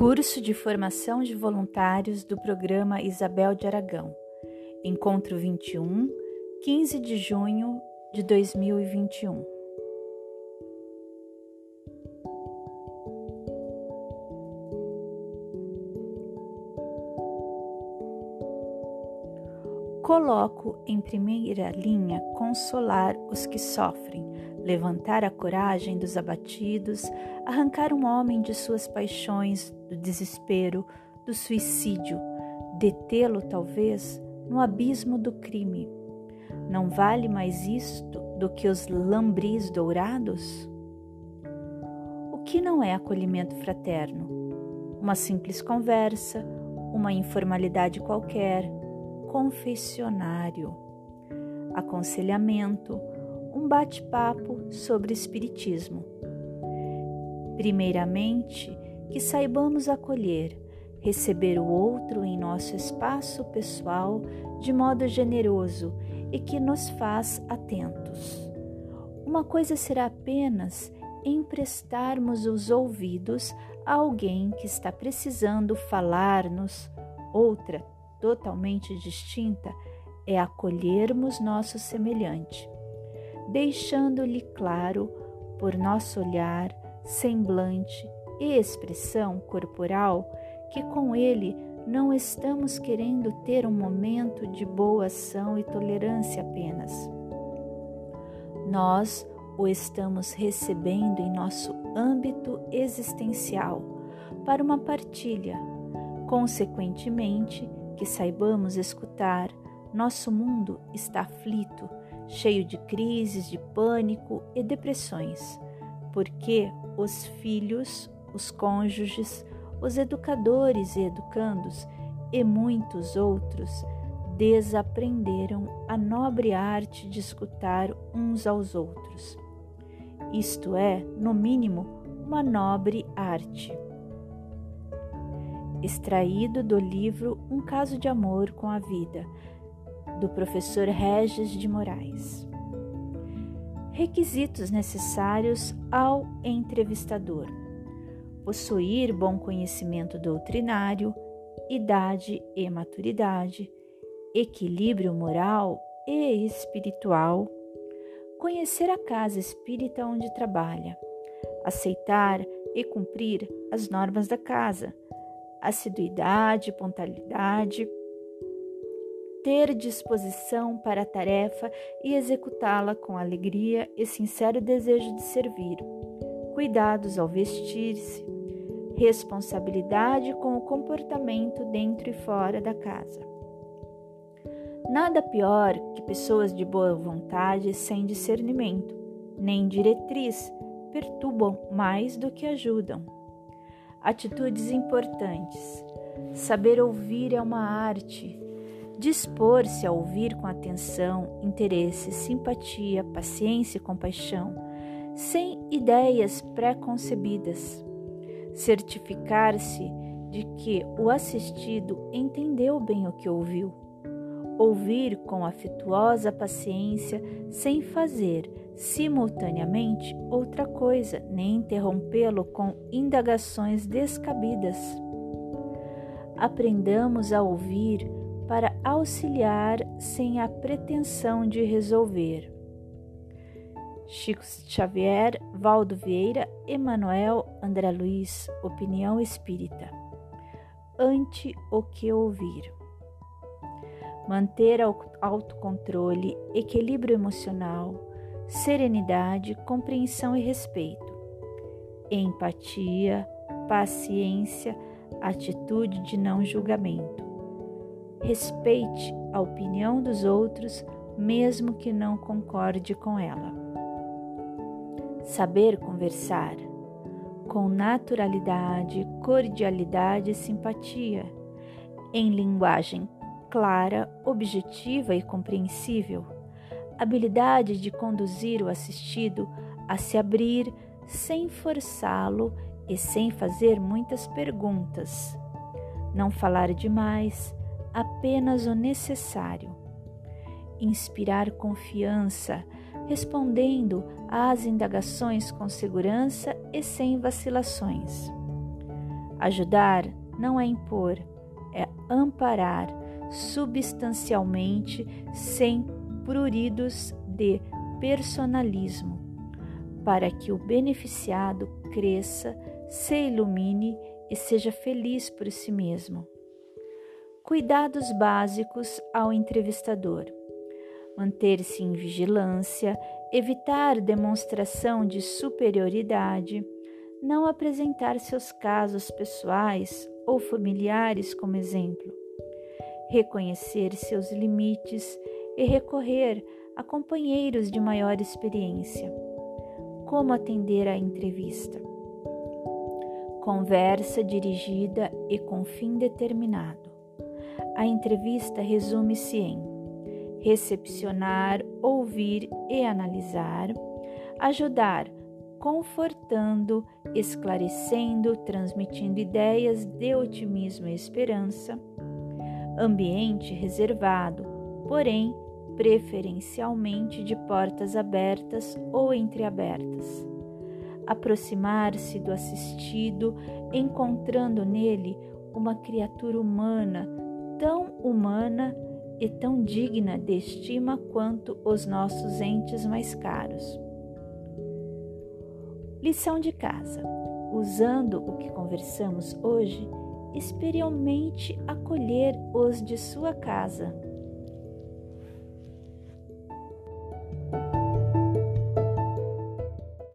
Curso de Formação de Voluntários do Programa Isabel de Aragão. Encontro 21, 15 de junho de 2021. Coloco em primeira linha consolar os que sofrem, levantar a coragem dos abatidos, arrancar um homem de suas paixões, do desespero, do suicídio, detê-lo talvez no abismo do crime. Não vale mais isto do que os lambris dourados? O que não é acolhimento fraterno? Uma simples conversa, uma informalidade qualquer, confessionário, aconselhamento, um bate-papo sobre espiritismo. Primeiramente, que saibamos acolher, receber o outro em nosso espaço pessoal de modo generoso e que nos faz atentos. Uma coisa será apenas emprestarmos os ouvidos a alguém que está precisando falar-nos, outra totalmente distinta é acolhermos nosso semelhante, deixando-lhe claro, por nosso olhar, semblante e expressão corporal, que com ele não estamos querendo ter um momento de boa ação e tolerância apenas. Nós o estamos recebendo em nosso âmbito existencial para uma partilha. Consequentemente, que saibamos escutar, nosso mundo está aflito, cheio de crises, de pânico e depressões, porque os filhos, os cônjuges, os educadores e educandos e muitos outros desaprenderam a nobre arte de escutar uns aos outros. Isto é, no mínimo, uma nobre arte extraído do livro Um Caso de Amor com a Vida, do professor Regis de Moraes. Requisitos necessários ao entrevistador: possuir bom conhecimento doutrinário, idade e maturidade, equilíbrio moral e espiritual, conhecer a casa espírita onde trabalha, aceitar e cumprir as normas da casa assiduidade, pontualidade, ter disposição para a tarefa e executá-la com alegria e sincero desejo de servir, cuidados ao vestir-se, responsabilidade com o comportamento dentro e fora da casa. Nada pior que pessoas de boa vontade sem discernimento, nem diretriz, perturbam mais do que ajudam. Atitudes importantes. Saber ouvir é uma arte. Dispor-se a ouvir com atenção, interesse, simpatia, paciência e compaixão, sem ideias pré-concebidas. Certificar-se de que o assistido entendeu bem o que ouviu. Ouvir com afetuosa paciência, sem fazer, simultaneamente outra coisa, nem interrompê-lo com indagações descabidas. Aprendamos a ouvir para auxiliar sem a pretensão de resolver. Chico Xavier, Valdo Vieira, Emanuel André Luiz, Opinião Espírita. Ante o que ouvir. Manter autocontrole, equilíbrio emocional, serenidade, compreensão e respeito, empatia, paciência, atitude de não julgamento. Respeite a opinião dos outros, mesmo que não concorde com ela. Saber conversar com naturalidade, cordialidade e simpatia, em linguagem clara, objetiva e compreensível habilidade de conduzir o assistido a se abrir sem forçá-lo e sem fazer muitas perguntas. Não falar demais, apenas o necessário. Inspirar confiança, respondendo às indagações com segurança e sem vacilações. Ajudar não é impor, é amparar substancialmente sem pruridos de personalismo, para que o beneficiado cresça, se ilumine e seja feliz por si mesmo. Cuidados básicos ao entrevistador: manter-se em vigilância, evitar demonstração de superioridade, não apresentar seus casos pessoais ou familiares como exemplo, reconhecer seus limites e recorrer a companheiros de maior experiência. Como atender à entrevista? Conversa dirigida e com fim determinado. A entrevista resume-se em recepcionar, ouvir e analisar, ajudar, confortando, esclarecendo, transmitindo ideias de otimismo e esperança, ambiente reservado, porém preferencialmente de portas abertas ou entreabertas. Aproximar-se do assistido, encontrando nele uma criatura humana, tão humana e tão digna de estima quanto os nossos entes mais caros. Lição de casa: usando o que conversamos hoje, experimente acolher os de sua casa